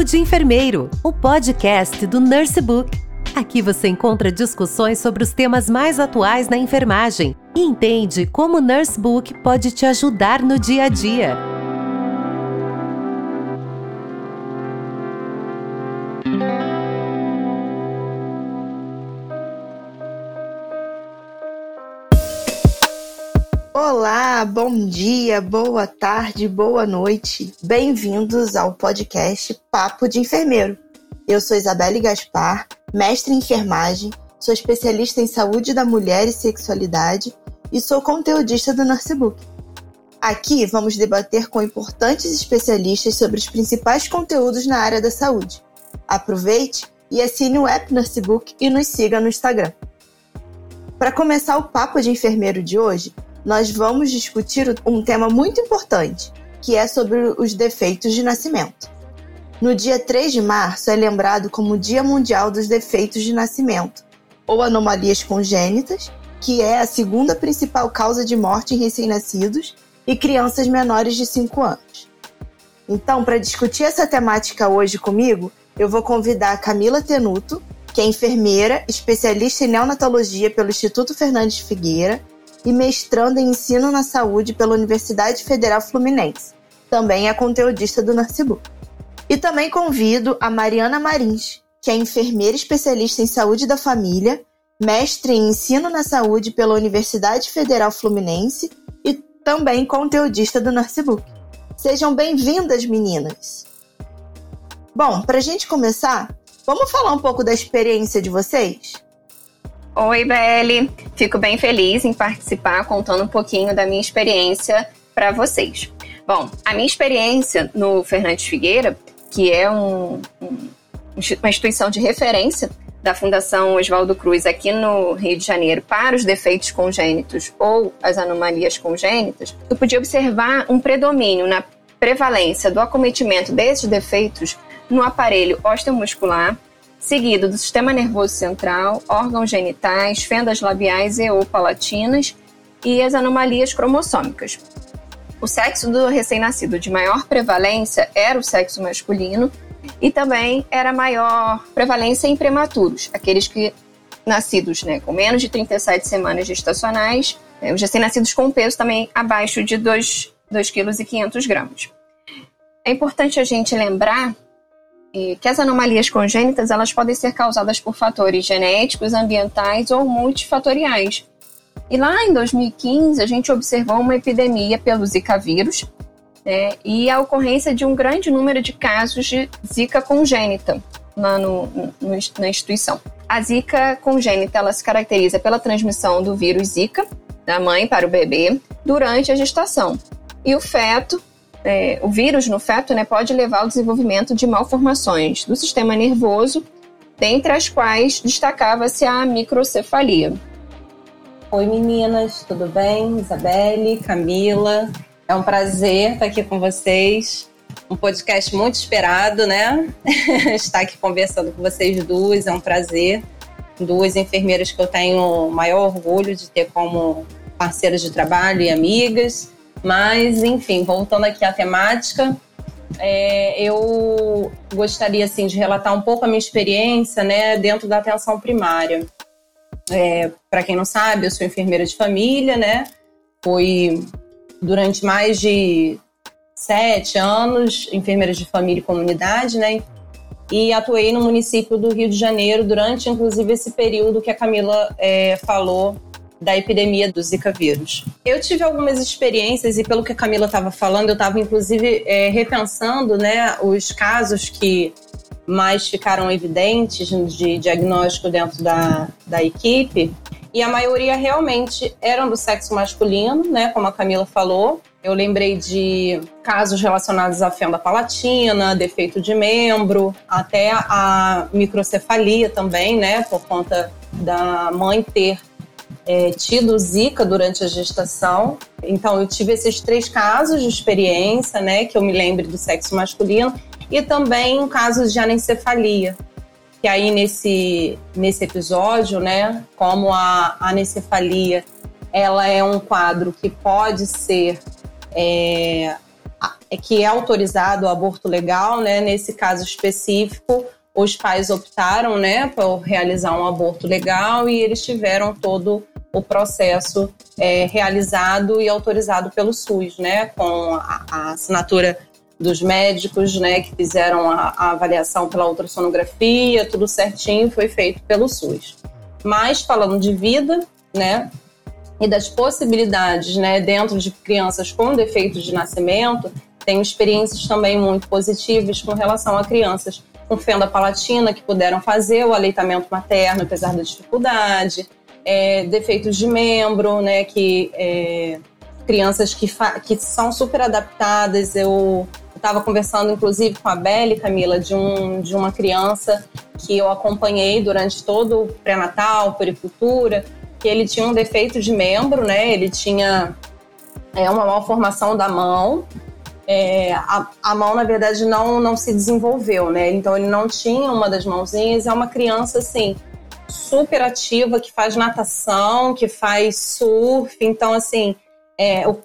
Papo de Enfermeiro, o podcast do Nurse Book. Aqui você encontra discussões sobre os temas mais atuais na enfermagem e entende como o Nurse Book pode te ajudar no dia a dia. Olá, bom dia, boa tarde, boa noite. Bem-vindos ao podcast Papo de Enfermeiro. Eu sou Isabelle Gaspar, mestre em enfermagem, sou especialista em saúde da mulher e sexualidade e sou conteudista do Nursebook. Aqui vamos debater com importantes especialistas sobre os principais conteúdos na área da saúde. Aproveite e assine o app Nursebook e nos siga no Instagram. Para começar o papo de enfermeiro de hoje, nós vamos discutir um tema muito importante, que é sobre os defeitos de nascimento. No dia 3 de março é lembrado como Dia Mundial dos Defeitos de Nascimento, ou anomalias congênitas, que é a segunda principal causa de morte em recém-nascidos e crianças menores de 5 anos. Então, para discutir essa temática hoje comigo, eu vou convidar a Camila Tenuto, que é enfermeira, especialista em neonatologia pelo Instituto Fernandes Figueira e mestrando em ensino na saúde pela Universidade Federal Fluminense. Também é conteudista do Narcibu. E também convido a Mariana Marins, que é enfermeira especialista em saúde da família, mestre em ensino na saúde pela Universidade Federal Fluminense e também conteudista do Narcibook. Sejam bem-vindas, meninas! Bom, para a gente começar, vamos falar um pouco da experiência de vocês? Oi, Belle. Fico bem feliz em participar, contando um pouquinho da minha experiência para vocês. Bom, a minha experiência no Fernandes Figueira, que é um, um, uma instituição de referência da Fundação Oswaldo Cruz aqui no Rio de Janeiro para os defeitos congênitos ou as anomalias congênitas, eu podia observar um predomínio na prevalência do acometimento desses defeitos no aparelho osteomuscular, seguido do sistema nervoso central, órgãos genitais, fendas labiais e ou palatinas e as anomalias cromossômicas. O sexo do recém-nascido de maior prevalência era o sexo masculino e também era maior prevalência em prematuros, aqueles que nascidos né, com menos de 37 semanas gestacionais, né, os recém-nascidos com peso também abaixo de 2,5 kg. É importante a gente lembrar que as anomalias congênitas elas podem ser causadas por fatores genéticos, ambientais ou multifatoriais. E lá em 2015 a gente observou uma epidemia pelo Zika vírus né, e a ocorrência de um grande número de casos de Zika congênita lá no, no, na instituição. A Zika congênita ela se caracteriza pela transmissão do vírus Zika da mãe para o bebê durante a gestação. E o feto é, o vírus no feto né, pode levar ao desenvolvimento de malformações do sistema nervoso, dentre as quais destacava-se a microcefalia. Oi meninas, tudo bem? Isabelle, Camila, é um prazer estar aqui com vocês. Um podcast muito esperado, né? estar aqui conversando com vocês duas, é um prazer. Duas enfermeiras que eu tenho o maior orgulho de ter como parceiras de trabalho e amigas. Mas, enfim, voltando aqui à temática, é, eu gostaria assim de relatar um pouco a minha experiência, né, dentro da atenção primária. É, Para quem não sabe, eu sou enfermeira de família, né? Fui durante mais de sete anos enfermeira de família e comunidade, né? E atuei no município do Rio de Janeiro durante, inclusive, esse período que a Camila é, falou da epidemia do Zika vírus. Eu tive algumas experiências e pelo que a Camila estava falando, eu estava inclusive é, repensando, né, os casos que mais ficaram evidentes de diagnóstico dentro da, da equipe e a maioria realmente eram do sexo masculino, né, como a Camila falou. Eu lembrei de casos relacionados à fenda palatina, defeito de membro, até a microcefalia também, né, por conta da mãe ter é, tido Zika durante a gestação. Então, eu tive esses três casos de experiência, né, que eu me lembre do sexo masculino, e também casos de anencefalia. Que aí, nesse, nesse episódio, né, como a anencefalia ela é um quadro que pode ser é, é que é autorizado o aborto legal, né? Nesse caso específico, os pais optaram, né, por realizar um aborto legal e eles tiveram todo o processo é, realizado e autorizado pelo SUS, né, com a, a assinatura dos médicos, né, que fizeram a, a, avaliação pela ultrassonografia, tudo certinho, foi feito pelo SUS. Mas falando de vida, né, e das possibilidades, né, dentro de crianças com defeitos de nascimento, tenho experiências também muito positivas com relação a crianças com fenda palatina que puderam fazer o aleitamento materno, apesar da dificuldade, é, defeitos de membro, né, que é, crianças que, que são super adaptadas. Eu estava conversando, inclusive, com a Belle, Camila, de, um, de uma criança que eu acompanhei durante todo o pré-natal, pericultura, que ele tinha um defeito de membro, né? Ele tinha é, uma malformação da mão. É, a, a, mão, na verdade, não, não se desenvolveu, né? Então, ele não tinha uma das mãozinhas. É uma criança, assim, super ativa, que faz natação, que faz surf. Então, assim, é, o,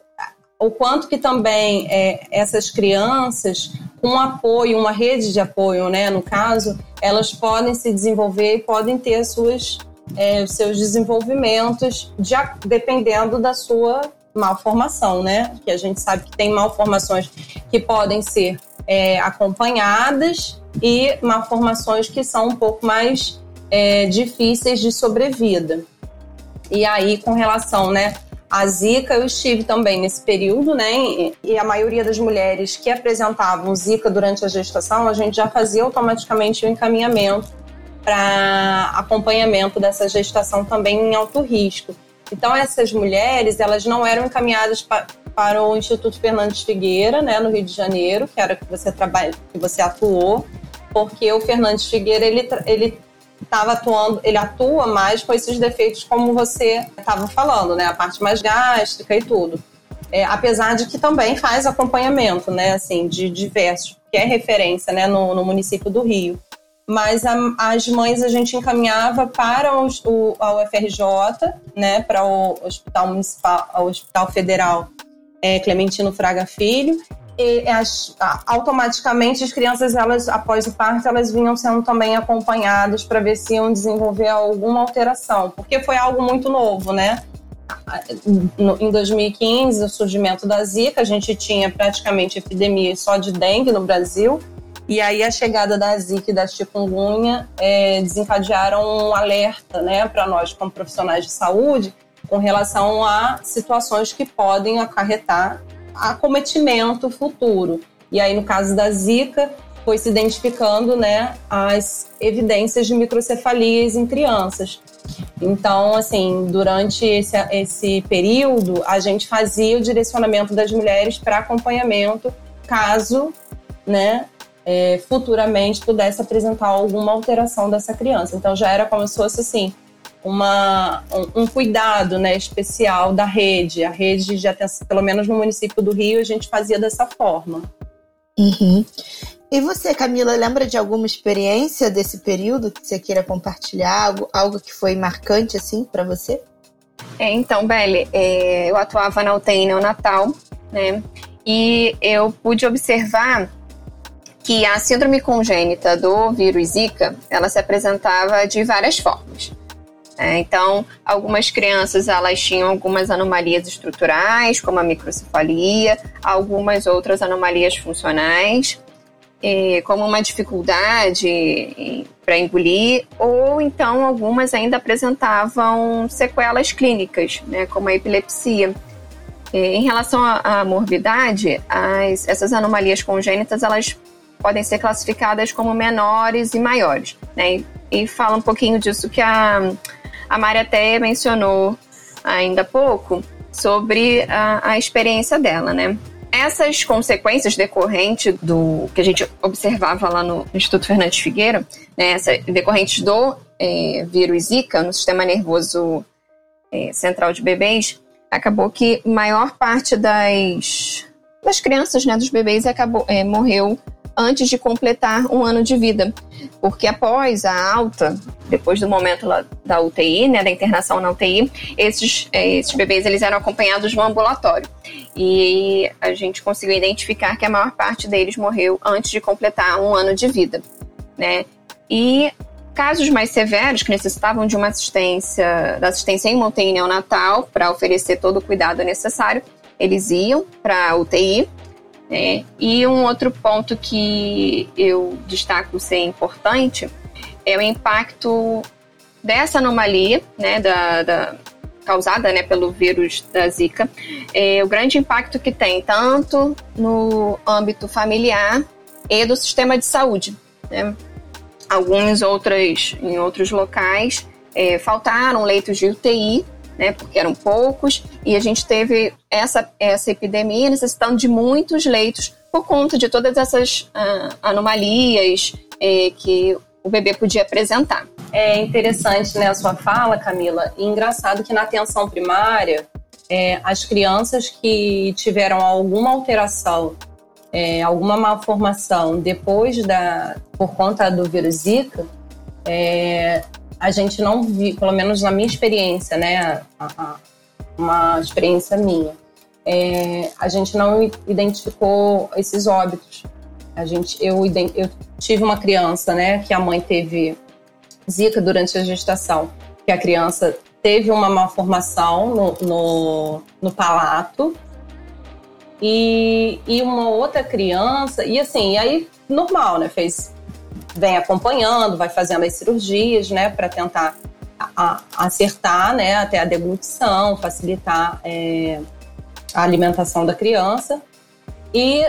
o quanto que também é, essas crianças, com apoio, uma rede de apoio, né, no caso, elas podem se desenvolver e podem ter suas, é, seus desenvolvimentos de, dependendo da sua malformação, né? Que a gente sabe que tem malformações que podem ser é, acompanhadas e malformações que são um pouco mais é, difíceis de sobrevida. E aí, com relação, né, à Zika, eu estive também nesse período, né, e a maioria das mulheres que apresentavam Zika durante a gestação, a gente já fazia automaticamente o encaminhamento para acompanhamento dessa gestação também em alto risco. Então, essas mulheres, elas não eram encaminhadas pa para o Instituto Fernandes Figueira, né, no Rio de Janeiro, que era que você trabalha, que você atuou, porque o Fernandes Figueira ele, ele estava atuando, ele atua mais com esses defeitos como você estava falando, né? A parte mais gástrica e tudo. É, apesar de que também faz acompanhamento, né? Assim, de diversos, que é referência, né? No, no município do Rio. Mas a, as mães a gente encaminhava para os, o, a UFRJ, né? Para o Hospital Municipal, o Hospital Federal é, Clementino Fraga Filho e as, automaticamente as crianças elas após o parto elas vinham sendo também acompanhadas para ver se iam desenvolver alguma alteração porque foi algo muito novo né? Em 2015 o surgimento da zika a gente tinha praticamente epidemia só de dengue no Brasil e aí a chegada da zika e da chikungunya é, desencadearam um alerta né para nós como profissionais de saúde com relação a situações que podem acarretar acometimento futuro. E aí, no caso da Zika, foi se identificando né, as evidências de microcefalias em crianças. Então, assim, durante esse, esse período, a gente fazia o direcionamento das mulheres para acompanhamento, caso né, é, futuramente pudesse apresentar alguma alteração dessa criança. Então, já era como se fosse assim, uma, um, um, cuidado né, especial da rede. A rede de atenção, pelo menos no município do Rio, a gente fazia dessa forma. Uhum. E você, Camila, lembra de alguma experiência desse período que você queira compartilhar? Algo, algo que foi marcante assim para você? É, então, Belle, é, eu atuava na UTI neonatal, né? E eu pude observar que a síndrome congênita do vírus Zika, ela se apresentava de várias formas. É, então, algumas crianças elas tinham algumas anomalias estruturais, como a microcefalia, algumas outras anomalias funcionais, como uma dificuldade para engolir, ou então algumas ainda apresentavam sequelas clínicas, né, como a epilepsia. Em relação à morbidade, as, essas anomalias congênitas elas podem ser classificadas como menores e maiores. Né? E, e fala um pouquinho disso que a a Mari até mencionou ainda há pouco sobre a, a experiência dela, né? Essas consequências decorrentes do que a gente observava lá no Instituto Fernandes Figueira, né, essa, decorrentes do é, vírus Zika no sistema nervoso é, central de bebês, acabou que maior parte das, das crianças, né, dos bebês, acabou, é, morreu antes de completar um ano de vida. Porque após a alta, depois do momento da UTI, né, da internação na UTI, esses, é, esses bebês eles eram acompanhados no ambulatório. E a gente conseguiu identificar que a maior parte deles morreu antes de completar um ano de vida. Né? E casos mais severos que necessitavam de uma assistência, da assistência em UTI neonatal para oferecer todo o cuidado necessário, eles iam para a UTI né? E um outro ponto que eu destaco ser importante é o impacto dessa anomalia, né, da, da causada né, pelo vírus da Zika, é o grande impacto que tem tanto no âmbito familiar e do sistema de saúde. Né? Alguns outros, em outros locais é, faltaram leitos de UTI né, porque eram poucos, e a gente teve essa, essa epidemia necessitando de muitos leitos por conta de todas essas uh, anomalias eh, que o bebê podia apresentar. É interessante né, a sua fala, Camila, e engraçado que na atenção primária, é, as crianças que tiveram alguma alteração, é, alguma malformação depois da, por conta do vírus Zika, é, a gente não viu, pelo menos na minha experiência, né, uma experiência minha, é, a gente não identificou esses óbitos. A gente, eu, eu tive uma criança, né, que a mãe teve zika durante a gestação, que a criança teve uma malformação no, no, no palato e, e uma outra criança, e assim, aí normal, né, fez vem acompanhando, vai fazendo as cirurgias, né, para tentar a, a acertar, né, até a deglutição, facilitar é, a alimentação da criança. E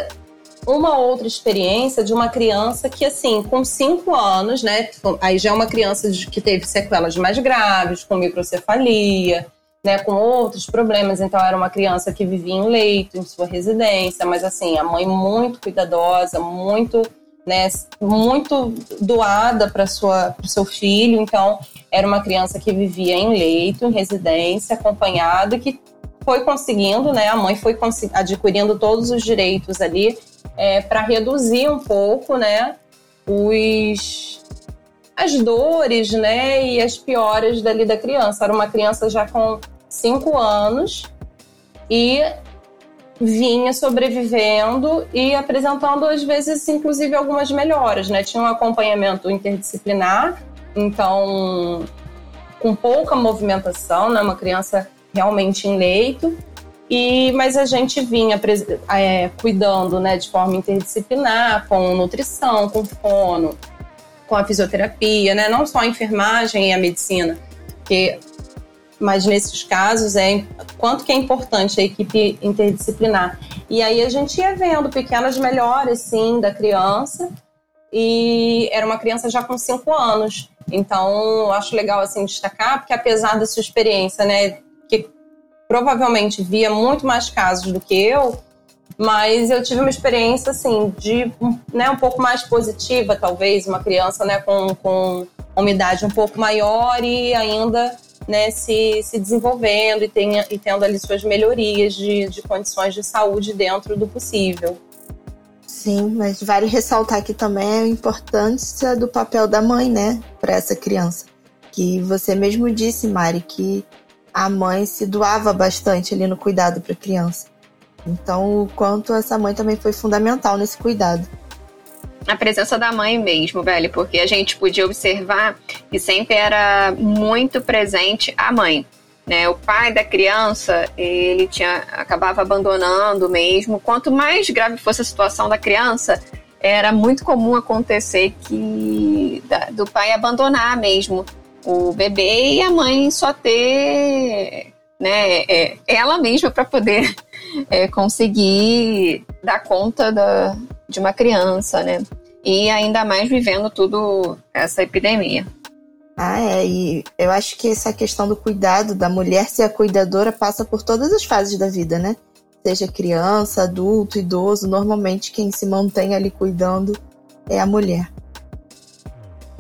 uma outra experiência de uma criança que, assim, com cinco anos, né, aí já é uma criança que teve sequelas mais graves, com microcefalia, né, com outros problemas. Então, era uma criança que vivia em leito, em sua residência, mas, assim, a mãe muito cuidadosa, muito né, muito doada para o seu filho. Então, era uma criança que vivia em leito, em residência, acompanhada, que foi conseguindo, né, a mãe foi adquirindo todos os direitos ali é, para reduzir um pouco, né, os as dores, né, e as piores dali da criança. Era uma criança já com cinco anos e vinha sobrevivendo e apresentando, às vezes, inclusive, algumas melhoras, né? Tinha um acompanhamento interdisciplinar, então, com pouca movimentação, né? Uma criança realmente em leito, e, mas a gente vinha é, cuidando né, de forma interdisciplinar, com nutrição, com fono, com a fisioterapia, né? Não só a enfermagem e a medicina, porque mas nesses casos é quanto que é importante a equipe interdisciplinar. E aí a gente ia vendo pequenas melhores, sim, da criança, e era uma criança já com cinco anos. Então, acho legal assim destacar, porque apesar da sua experiência, né, que provavelmente via muito mais casos do que eu, mas eu tive uma experiência assim de né, um pouco mais positiva, talvez, uma criança né, com, com uma idade um pouco maior e ainda né, se, se desenvolvendo e, tenha, e tendo ali suas melhorias de, de condições de saúde dentro do possível. Sim, mas vale ressaltar aqui também a importância do papel da mãe, né, para essa criança. Que você mesmo disse, Mari, que a mãe se doava bastante ali no cuidado para a criança. Então, o quanto essa mãe também foi fundamental nesse cuidado a presença da mãe mesmo, velho, porque a gente podia observar que sempre era muito presente a mãe. Né, o pai da criança, ele tinha acabava abandonando mesmo. Quanto mais grave fosse a situação da criança, era muito comum acontecer que da, do pai abandonar mesmo o bebê e a mãe só ter né, é, ela mesma para poder é, conseguir dar conta da, de uma criança, né? E ainda mais vivendo tudo essa epidemia. Ah, é. E eu acho que essa questão do cuidado, da mulher ser a cuidadora, passa por todas as fases da vida, né? Seja criança, adulto, idoso, normalmente quem se mantém ali cuidando é a mulher.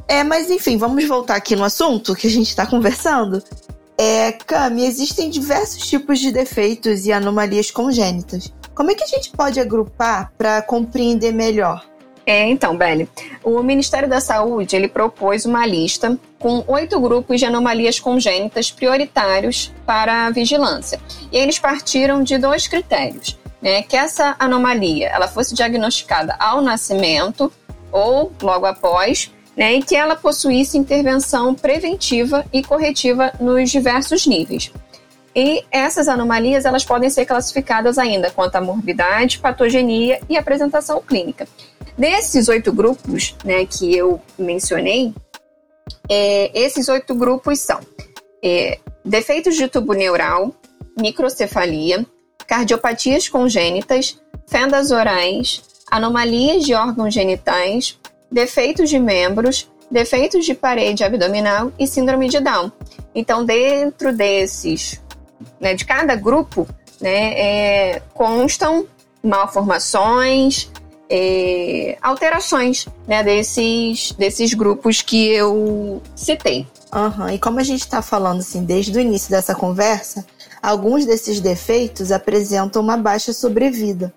É, mas enfim, vamos voltar aqui no assunto que a gente está conversando. É, Cami, existem diversos tipos de defeitos e anomalias congênitas. Como é que a gente pode agrupar para compreender melhor É, então, Belle, o Ministério da Saúde ele propôs uma lista com oito grupos de anomalias congênitas prioritários para a vigilância. E eles partiram de dois critérios, né? Que essa anomalia ela fosse diagnosticada ao nascimento ou logo após, né? E que ela possuísse intervenção preventiva e corretiva nos diversos níveis. E essas anomalias elas podem ser classificadas ainda quanto à morbidade, patogenia e apresentação clínica. Desses oito grupos né, que eu mencionei, é, esses oito grupos são é, defeitos de tubo neural, microcefalia, cardiopatias congênitas, fendas orais, anomalias de órgãos genitais, defeitos de membros, defeitos de parede abdominal e síndrome de Down. Então, dentro desses, né, de cada grupo, né, é, constam malformações, é, alterações né, desses, desses grupos que eu citei. Uhum. E como a gente está falando assim, desde o início dessa conversa, alguns desses defeitos apresentam uma baixa sobrevida.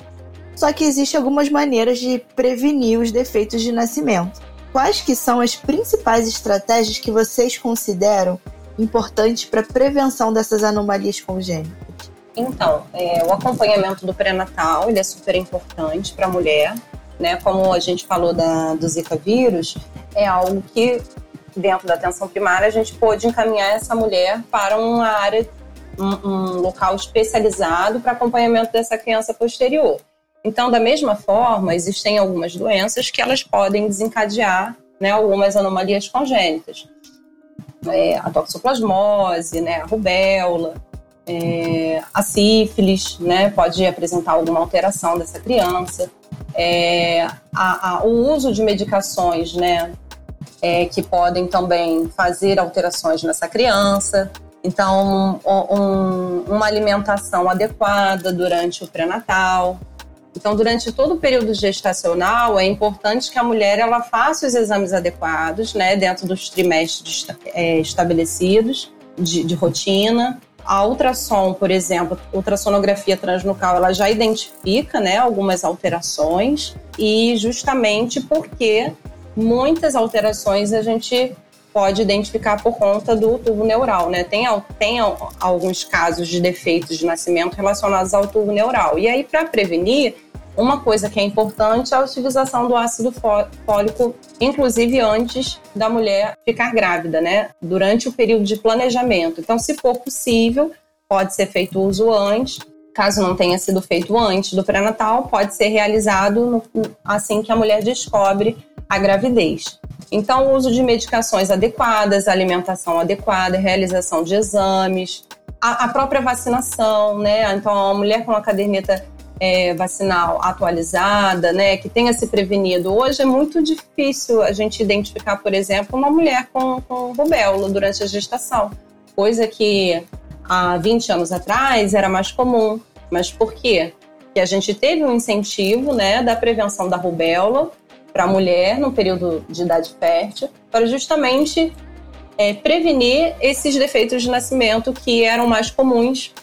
Só que existem algumas maneiras de prevenir os defeitos de nascimento. Quais que são as principais estratégias que vocês consideram importantes para a prevenção dessas anomalias congênitas? Então, é, o acompanhamento do pré-natal ele é super importante para a mulher, né? Como a gente falou da, do Zika vírus, é algo que dentro da atenção primária a gente pôde encaminhar essa mulher para uma área, um, um local especializado para acompanhamento dessa criança posterior. Então, da mesma forma, existem algumas doenças que elas podem desencadear né, algumas anomalias congênitas. É, a toxoplasmose, né, a rubéola, é, a sífilis, né, pode apresentar alguma alteração dessa criança. É, a, a, o uso de medicações, né, é, que podem também fazer alterações nessa criança. Então, um, um, uma alimentação adequada durante o pré-natal. Então, durante todo o período gestacional, é importante que a mulher ela faça os exames adequados, né, dentro dos trimestres é, estabelecidos de, de rotina. A ultrassom, por exemplo, ultrassonografia transnucal, ela já identifica né, algumas alterações. E justamente porque muitas alterações a gente pode identificar por conta do tubo neural, né? Tem, tem alguns casos de defeitos de nascimento relacionados ao tubo neural. E aí, para prevenir, uma coisa que é importante é a utilização do ácido fólico, inclusive antes da mulher ficar grávida, né? Durante o período de planejamento. Então, se for possível, pode ser feito uso antes. Caso não tenha sido feito antes do pré-natal, pode ser realizado no, assim que a mulher descobre a gravidez. Então, o uso de medicações adequadas, alimentação adequada, realização de exames, a, a própria vacinação, né? Então, a mulher com a caderneta é, vacinal atualizada, né, que tenha se prevenido. Hoje é muito difícil a gente identificar, por exemplo, uma mulher com, com rubéola durante a gestação, coisa que há 20 anos atrás era mais comum. Mas por quê? Que a gente teve um incentivo né, da prevenção da rubéola para a mulher no período de idade fértil, para justamente é, prevenir esses defeitos de nascimento que eram mais comuns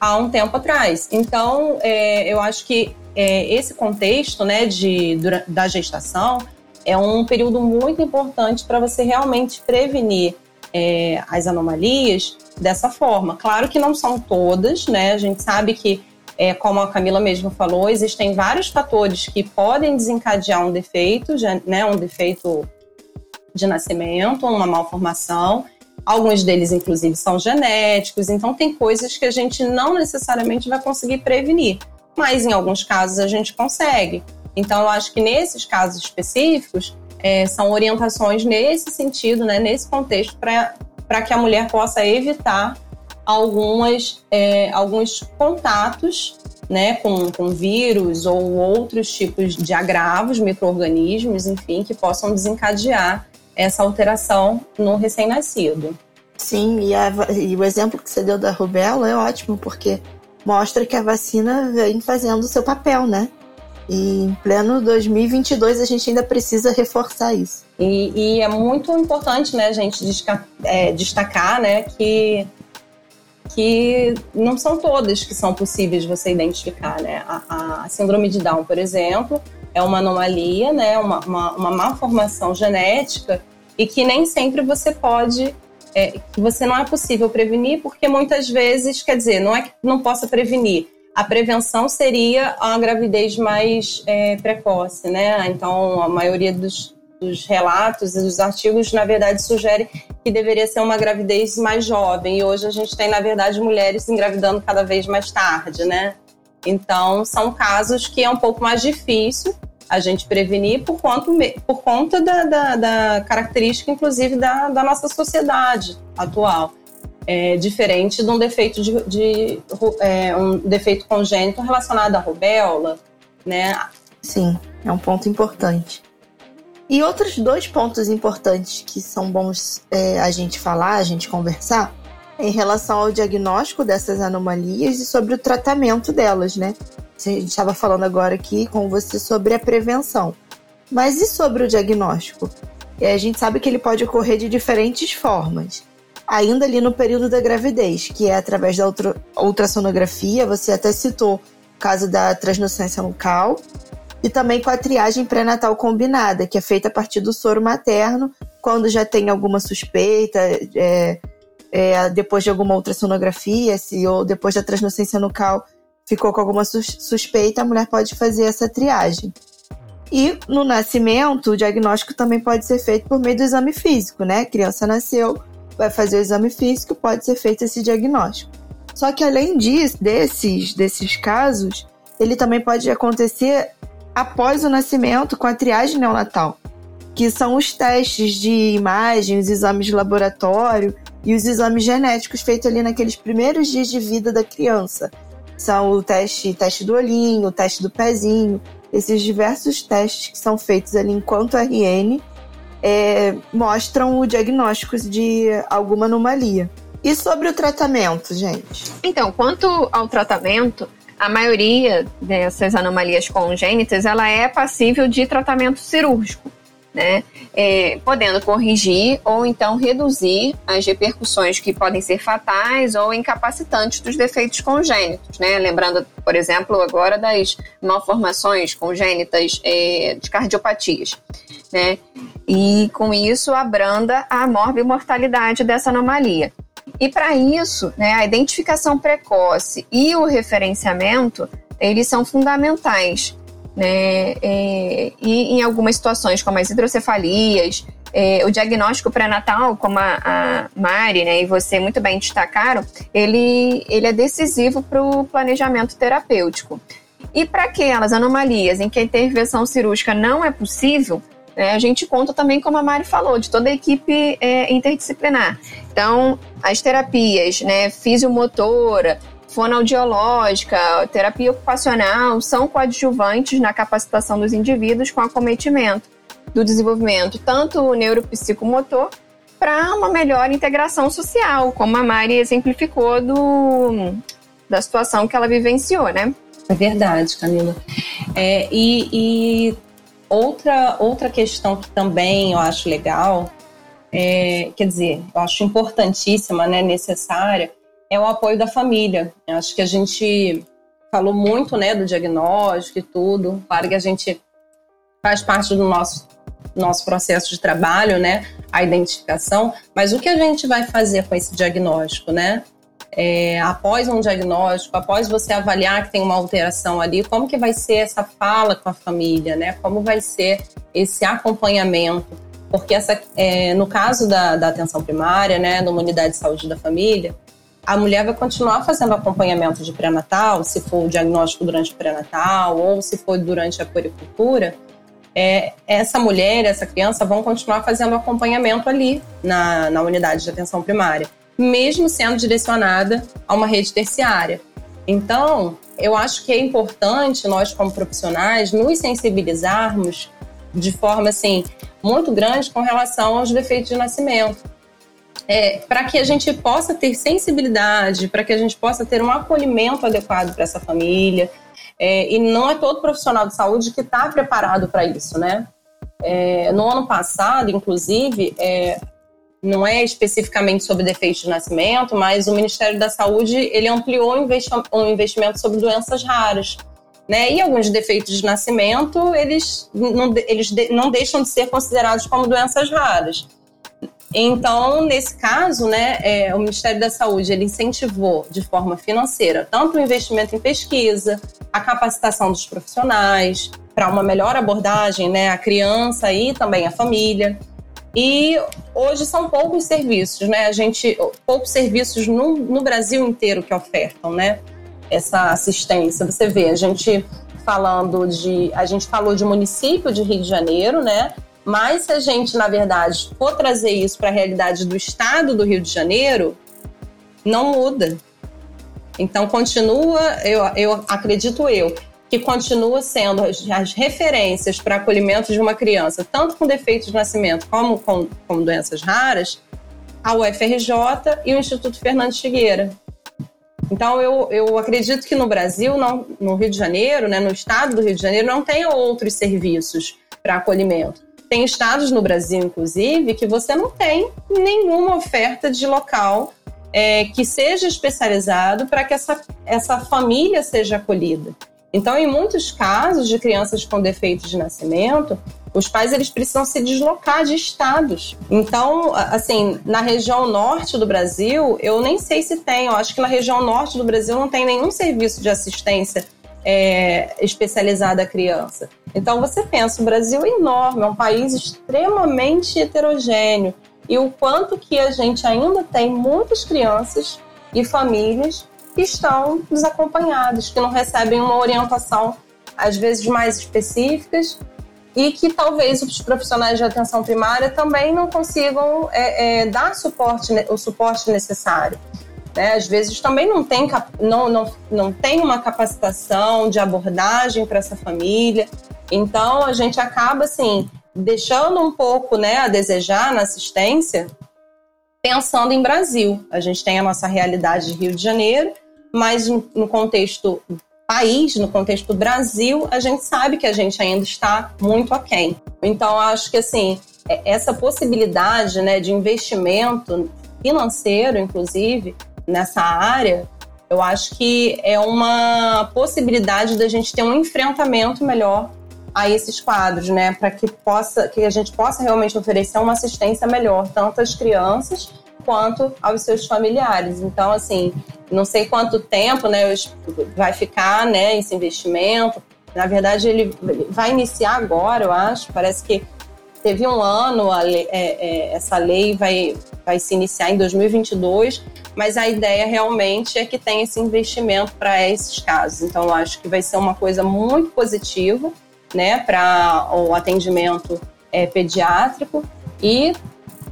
há um tempo atrás. Então, é, eu acho que é, esse contexto né, de, da gestação é um período muito importante para você realmente prevenir é, as anomalias dessa forma. Claro que não são todas, né? A gente sabe que, é, como a Camila mesmo falou, existem vários fatores que podem desencadear um defeito, né? Um defeito de nascimento, uma malformação. Alguns deles, inclusive, são genéticos, então tem coisas que a gente não necessariamente vai conseguir prevenir, mas em alguns casos a gente consegue. Então, eu acho que nesses casos específicos, é, são orientações nesse sentido, né, nesse contexto, para que a mulher possa evitar algumas, é, alguns contatos né, com, com vírus ou outros tipos de agravos, micro-organismos, enfim, que possam desencadear essa alteração no recém-nascido. Sim, e, a, e, o exemplo que você deu da rubéola é ótimo, porque mostra que a vacina vem fazendo o seu papel, né? E em pleno 2022 a gente ainda precisa reforçar isso. E, e é muito importante, né, gente destacar, é, destacar, né, que que não são todas que são possíveis você identificar, né? A, a síndrome de Down, por exemplo, é uma anomalia, né, uma, uma, uma malformação genética e que nem sempre você pode, é, que você não é possível prevenir, porque muitas vezes, quer dizer, não é que não possa prevenir, a prevenção seria a gravidez mais é, precoce, né? Então, a maioria dos, dos relatos e dos artigos, na verdade, sugere que deveria ser uma gravidez mais jovem. E hoje a gente tem, na verdade, mulheres engravidando cada vez mais tarde, né? Então, são casos que é um pouco mais difícil a gente prevenir por conta, por conta da, da, da característica, inclusive, da, da, nossa sociedade atual. É, diferente de um defeito de, de é, um defeito congênito relacionado à rubéola, né? Sim, é um ponto importante. E outros dois pontos importantes que são bons é, a gente falar, a gente conversar, em relação ao diagnóstico dessas anomalias e sobre o tratamento delas, né? A gente estava falando agora aqui com você sobre a prevenção. Mas e sobre o diagnóstico? E a gente sabe que ele pode ocorrer de diferentes formas. Ainda ali no período da gravidez, que é através da ultrassonografia, você até citou o caso da transnucência local, e também com a triagem pré-natal combinada, que é feita a partir do soro materno, quando já tem alguma suspeita, é, é, depois de alguma ultrassonografia, se, ou depois da transnucência nucal ficou com alguma suspeita, a mulher pode fazer essa triagem. E no nascimento, o diagnóstico também pode ser feito por meio do exame físico, né? A criança nasceu, vai fazer o exame físico, pode ser feito esse diagnóstico. Só que além disso, desses, desses casos, ele também pode acontecer após o nascimento com a triagem neonatal, que são os testes de imagem, os exames de laboratório e os exames genéticos feitos ali naqueles primeiros dias de vida da criança. São o teste, teste do olhinho, o teste do pezinho, esses diversos testes que são feitos ali enquanto RN é, mostram o diagnóstico de alguma anomalia. E sobre o tratamento, gente? Então, quanto ao tratamento, a maioria dessas anomalias congênitas ela é passível de tratamento cirúrgico né? É, podendo corrigir ou então reduzir as repercussões que podem ser fatais ou incapacitantes dos defeitos congênitos, né? Lembrando, por exemplo, agora das malformações congênitas é, de cardiopatias, né? E com isso abranda a morbimortalidade dessa anomalia. E para isso, né, a identificação precoce e o referenciamento, eles são fundamentais né? É, e em algumas situações, como as hidrocefalias, é, o diagnóstico pré-natal, como a, a, Mari né, e você muito bem destacaram, ele, ele é decisivo para o planejamento terapêutico. E para aquelas anomalias em que a intervenção cirúrgica não é possível, né, a gente conta também, como a Mari falou, de toda a equipe é, interdisciplinar. Então, as terapias né, fisiomotora, fonoaudiológica, terapia ocupacional são coadjuvantes na capacitação dos indivíduos com acometimento do desenvolvimento tanto neuropsicomotor para uma melhor integração social, como a Mari exemplificou do, da situação que ela vivenciou, né? É verdade, Camila. É, e, e outra, outra questão que também eu acho legal, é, quer dizer, eu acho importantíssima, né, necessária, é o apoio da família. Eu acho que a gente falou muito, né, do diagnóstico e tudo. Claro que a gente faz parte do nosso nosso processo de trabalho, né, a identificação. Mas o que a gente vai fazer com esse diagnóstico, né? É, após um diagnóstico, após você avaliar que tem uma alteração ali, como que vai ser essa fala com a família, né? Como vai ser esse acompanhamento? Porque essa, é, no caso da, da atenção primária, né, numa unidade de saúde da família, a mulher vai continuar fazendo acompanhamento de pré-natal, se for o diagnóstico durante o pré-natal ou se for durante a puericultura, é, essa mulher, essa criança vão continuar fazendo acompanhamento ali na, na unidade de atenção primária, mesmo sendo direcionada a uma rede terciária. Então, eu acho que é importante nós, como profissionais, nos sensibilizarmos de forma assim muito grande com relação aos defeitos de nascimento é, para que a gente possa ter sensibilidade, para que a gente possa ter um acolhimento adequado para essa família. É, e não é todo profissional de saúde que está preparado para isso, né? É, no ano passado, inclusive, é, não é especificamente sobre defeitos de nascimento, mas o Ministério da Saúde ele ampliou o investimento sobre doenças raras. né? E alguns defeitos de nascimento, eles não, eles não deixam de ser considerados como doenças raras. Então, nesse caso, né, é, o Ministério da Saúde ele incentivou de forma financeira tanto o investimento em pesquisa, a capacitação dos profissionais para uma melhor abordagem, né, a criança e também a família. E hoje são poucos serviços, né? A gente poucos serviços no, no Brasil inteiro que ofertam, né? Essa assistência. Você vê, a gente falando de, a gente falou de município de Rio de Janeiro, né? Mas se a gente, na verdade, for trazer isso para a realidade do estado do Rio de Janeiro, não muda. Então, continua, eu, eu acredito eu, que continua sendo as, as referências para acolhimento de uma criança, tanto com defeitos de nascimento como com, com doenças raras, a UFRJ e o Instituto Fernandes Figueira. Então, eu, eu acredito que no Brasil, não, no Rio de Janeiro, né, no estado do Rio de Janeiro, não tenha outros serviços para acolhimento. Tem estados no Brasil, inclusive, que você não tem nenhuma oferta de local é, que seja especializado para que essa, essa família seja acolhida. Então, em muitos casos de crianças com defeitos de nascimento, os pais eles precisam se deslocar de estados. Então, assim, na região norte do Brasil, eu nem sei se tem. Eu acho que na região norte do Brasil não tem nenhum serviço de assistência é, especializada à criança. Então você pensa, o Brasil é enorme, é um país extremamente heterogêneo e o quanto que a gente ainda tem muitas crianças e famílias que estão desacompanhadas, que não recebem uma orientação às vezes mais específicas e que talvez os profissionais de atenção primária também não consigam é, é, dar suporte, o suporte necessário. Né? Às vezes também não tem, não, não, não tem uma capacitação de abordagem para essa família. Então a gente acaba assim deixando um pouco né, a desejar na assistência, pensando em Brasil. A gente tem a nossa realidade de Rio de Janeiro, mas no contexto país, no contexto Brasil, a gente sabe que a gente ainda está muito aquém. Então, acho que assim, é, essa possibilidade né, de investimento financeiro, inclusive, nessa área, eu acho que é uma possibilidade da gente ter um enfrentamento melhor a esses quadros, né, para que possa que a gente possa realmente oferecer uma assistência melhor tanto às crianças quanto aos seus familiares. Então, assim, não sei quanto tempo, né, vai ficar, né, esse investimento. Na verdade, ele vai iniciar agora, eu acho. Parece que teve um ano, lei, é, é, essa lei vai, vai se iniciar em 2022, mas a ideia realmente é que tenha esse investimento para esses casos. Então, eu acho que vai ser uma coisa muito positiva, né, para o atendimento é, pediátrico e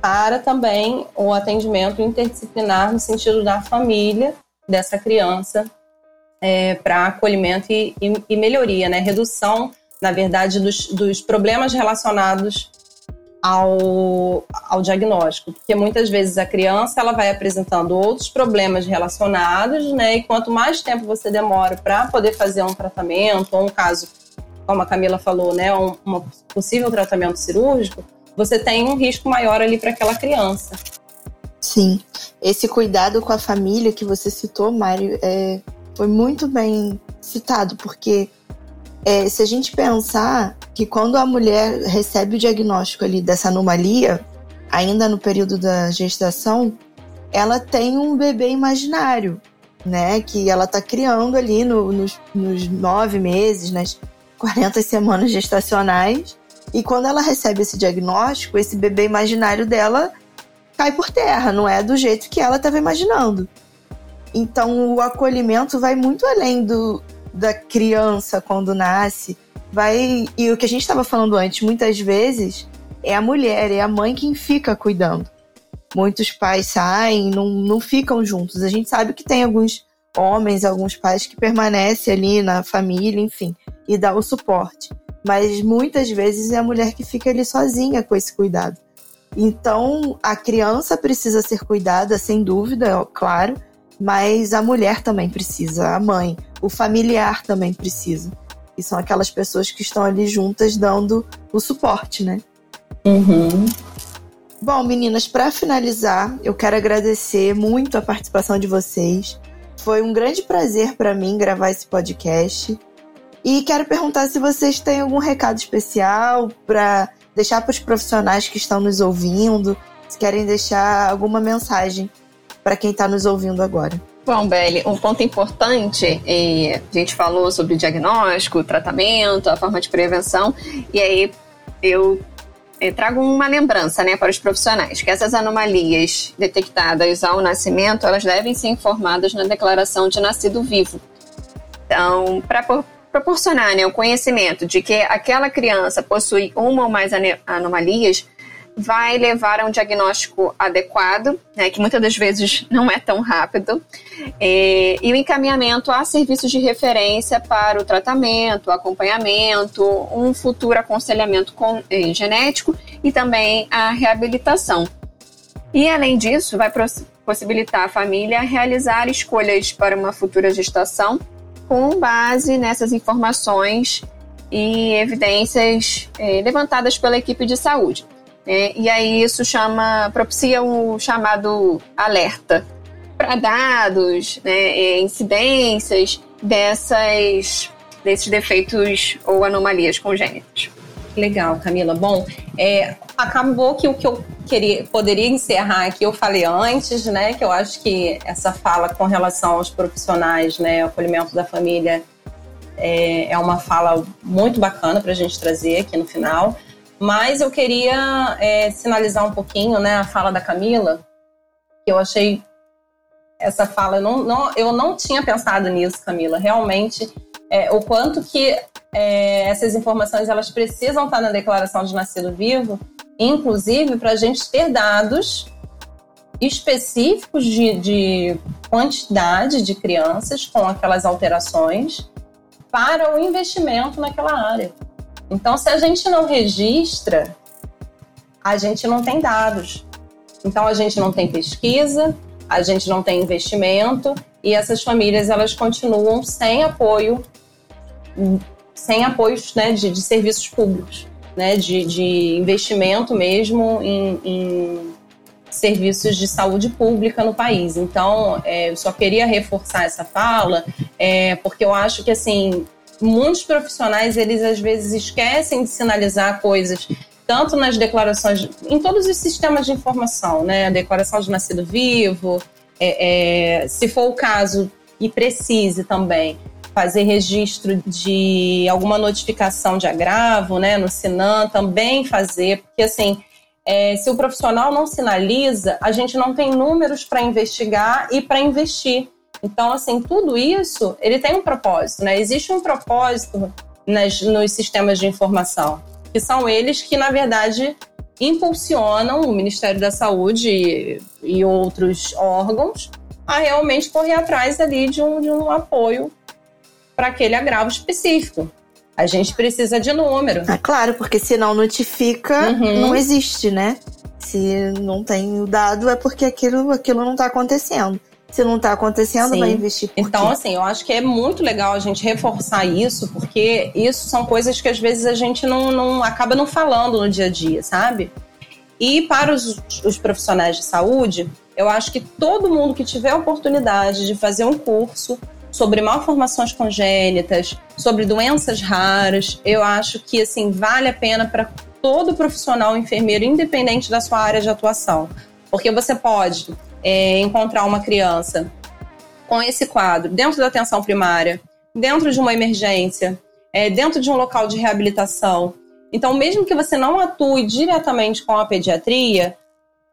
para também o atendimento interdisciplinar no sentido da família dessa criança é, para acolhimento e, e, e, melhoria, né? Redução, na verdade, dos, dos problemas relacionados ao, ao diagnóstico, porque muitas vezes a criança ela vai apresentando outros problemas relacionados, né? E quanto mais tempo você demora para poder fazer um tratamento ou um caso, como a Camila falou, né, um, um possível tratamento cirúrgico, você tem um risco maior ali para aquela criança. Sim, esse cuidado com a família que você citou, Mário, é, foi muito bem citado, porque é, se a gente pensar que quando a mulher recebe o diagnóstico ali dessa anomalia, ainda no período da gestação, ela tem um bebê imaginário, né? Que ela tá criando ali no, nos, nos nove meses, nas 40 semanas gestacionais. E quando ela recebe esse diagnóstico, esse bebê imaginário dela cai por terra, não é do jeito que ela estava imaginando. Então o acolhimento vai muito além do, da criança quando nasce. Vai e o que a gente estava falando antes, muitas vezes é a mulher, é a mãe quem fica cuidando. Muitos pais saem, não, não ficam juntos. A gente sabe que tem alguns homens, alguns pais que permanecem ali na família, enfim, e dá o suporte. Mas muitas vezes é a mulher que fica ali sozinha com esse cuidado. Então, a criança precisa ser cuidada, sem dúvida, claro, mas a mulher também precisa, a mãe, o familiar também precisa. E são aquelas pessoas que estão ali juntas dando o suporte, né? Uhum. Bom, meninas, para finalizar, eu quero agradecer muito a participação de vocês. Foi um grande prazer para mim gravar esse podcast. E quero perguntar se vocês têm algum recado especial para deixar para os profissionais que estão nos ouvindo, se querem deixar alguma mensagem para quem está nos ouvindo agora. Bom, Beli, um ponto importante, a gente falou sobre diagnóstico, tratamento, a forma de prevenção, e aí eu, eu trago uma lembrança né, para os profissionais, que essas anomalias detectadas ao nascimento, elas devem ser informadas na declaração de nascido vivo. Então, para proporcionar né, o conhecimento de que aquela criança possui uma ou mais anomalias, vai levar a um diagnóstico adequado, né, que muitas das vezes não é tão rápido, é, e o encaminhamento a serviços de referência para o tratamento, acompanhamento, um futuro aconselhamento com, é, genético e também a reabilitação. E além disso, vai possibilitar a família realizar escolhas para uma futura gestação com base nessas informações e evidências é, levantadas pela equipe de saúde. Né? E aí isso chama, propicia o um chamado alerta para dados, né, incidências dessas, desses defeitos ou anomalias congênitas. Legal, Camila. Bom, é, acabou que o que eu queria, poderia encerrar aqui, eu falei antes, né? Que eu acho que essa fala com relação aos profissionais, né? O acolhimento da família é, é uma fala muito bacana para a gente trazer aqui no final. Mas eu queria é, sinalizar um pouquinho, né, a fala da Camila, que eu achei essa fala, eu não, não, eu não tinha pensado nisso, Camila. Realmente, é, o quanto que é, essas informações elas precisam estar na declaração de nascido vivo, inclusive para a gente ter dados específicos de, de quantidade de crianças com aquelas alterações para o investimento naquela área. Então, se a gente não registra, a gente não tem dados. Então, a gente não tem pesquisa, a gente não tem investimento e essas famílias elas continuam sem apoio, sem apoios né, de, de serviços públicos, né, de, de investimento mesmo em, em, serviços de saúde pública no país. Então, é, eu só queria reforçar essa fala, é, porque eu acho que assim muitos profissionais, eles às vezes esquecem de sinalizar coisas, tanto nas declarações, em todos os sistemas de informação, né? A declaração de nascido vivo, é, é, se for o caso e precise também fazer registro de alguma notificação de agravo, né, no Sinan, também fazer, porque assim, é, se o profissional não sinaliza, a gente não tem números para investigar e para investir. Então, assim, tudo isso, ele tem um propósito, né? Existe um propósito nas, nos sistemas de informação, que são eles que, na verdade, impulsionam o Ministério da Saúde e, e outros órgãos a realmente correr atrás ali de um, de um apoio para aquele agravo específico. A gente precisa de número. Ah, claro, porque se não notifica, uhum. não existe, né? Se não tem o dado, é porque aquilo, aquilo não está acontecendo se não está acontecendo, Sim. vai investir por Então, quê? assim, eu acho que é muito legal a gente reforçar isso, porque isso são coisas que às vezes a gente não, não acaba não falando no dia a dia, sabe? E para os, os profissionais de saúde, eu acho que todo mundo que tiver a oportunidade de fazer um curso sobre malformações congênitas, sobre doenças raras, eu acho que assim vale a pena para todo profissional enfermeiro, independente da sua área de atuação. Porque você pode é, encontrar uma criança com esse quadro dentro da atenção primária, dentro de uma emergência, é, dentro de um local de reabilitação. Então, mesmo que você não atue diretamente com a pediatria,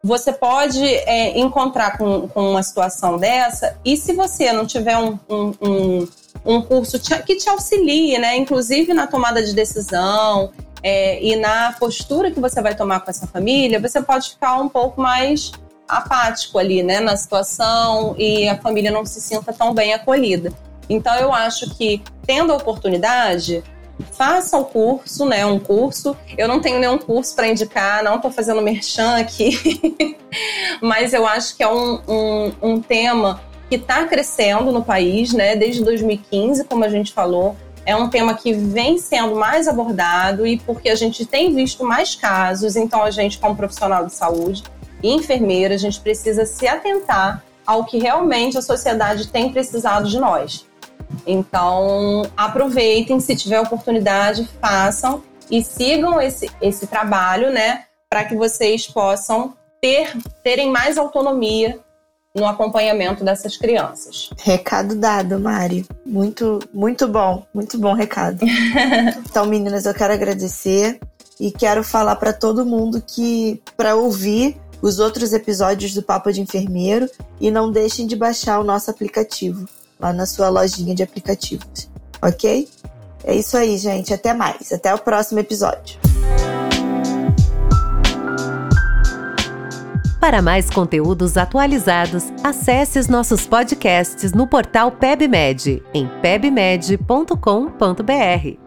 você pode é, encontrar com, com, uma situação dessa e se você não tiver um, um, um, um curso que te auxilie, né, inclusive na tomada de decisão é, e na postura que você vai tomar com essa família, você pode ficar um pouco mais apático ali, né, na situação e a família não se sinta tão bem acolhida. Então eu acho que tendo a oportunidade, faça o curso, né, um curso. Eu não tenho nenhum curso para indicar, não estou fazendo merchan aqui, mas eu acho que é um, um, um tema que está crescendo no país, né, desde 2015, como a gente falou. É um tema que vem sendo mais abordado e porque a gente tem visto mais casos, então a gente, como profissional de saúde, e enfermeira, a gente precisa se atentar ao que realmente a sociedade tem precisado de nós. Então, aproveitem, se tiver oportunidade, façam e sigam esse, esse trabalho, né? Para que vocês possam ter, terem mais autonomia no acompanhamento dessas crianças. Recado dado, Mari. Muito, muito bom, muito bom recado. então, meninas, eu quero agradecer e quero falar para todo mundo que para ouvir os outros episódios do Papo de Enfermeiro e não deixem de baixar o nosso aplicativo lá na sua lojinha de aplicativos, ok? É isso aí, gente. Até mais. Até o próximo episódio. Para mais conteúdos atualizados, acesse os nossos podcasts no portal PebMed, em pebmed.com.br.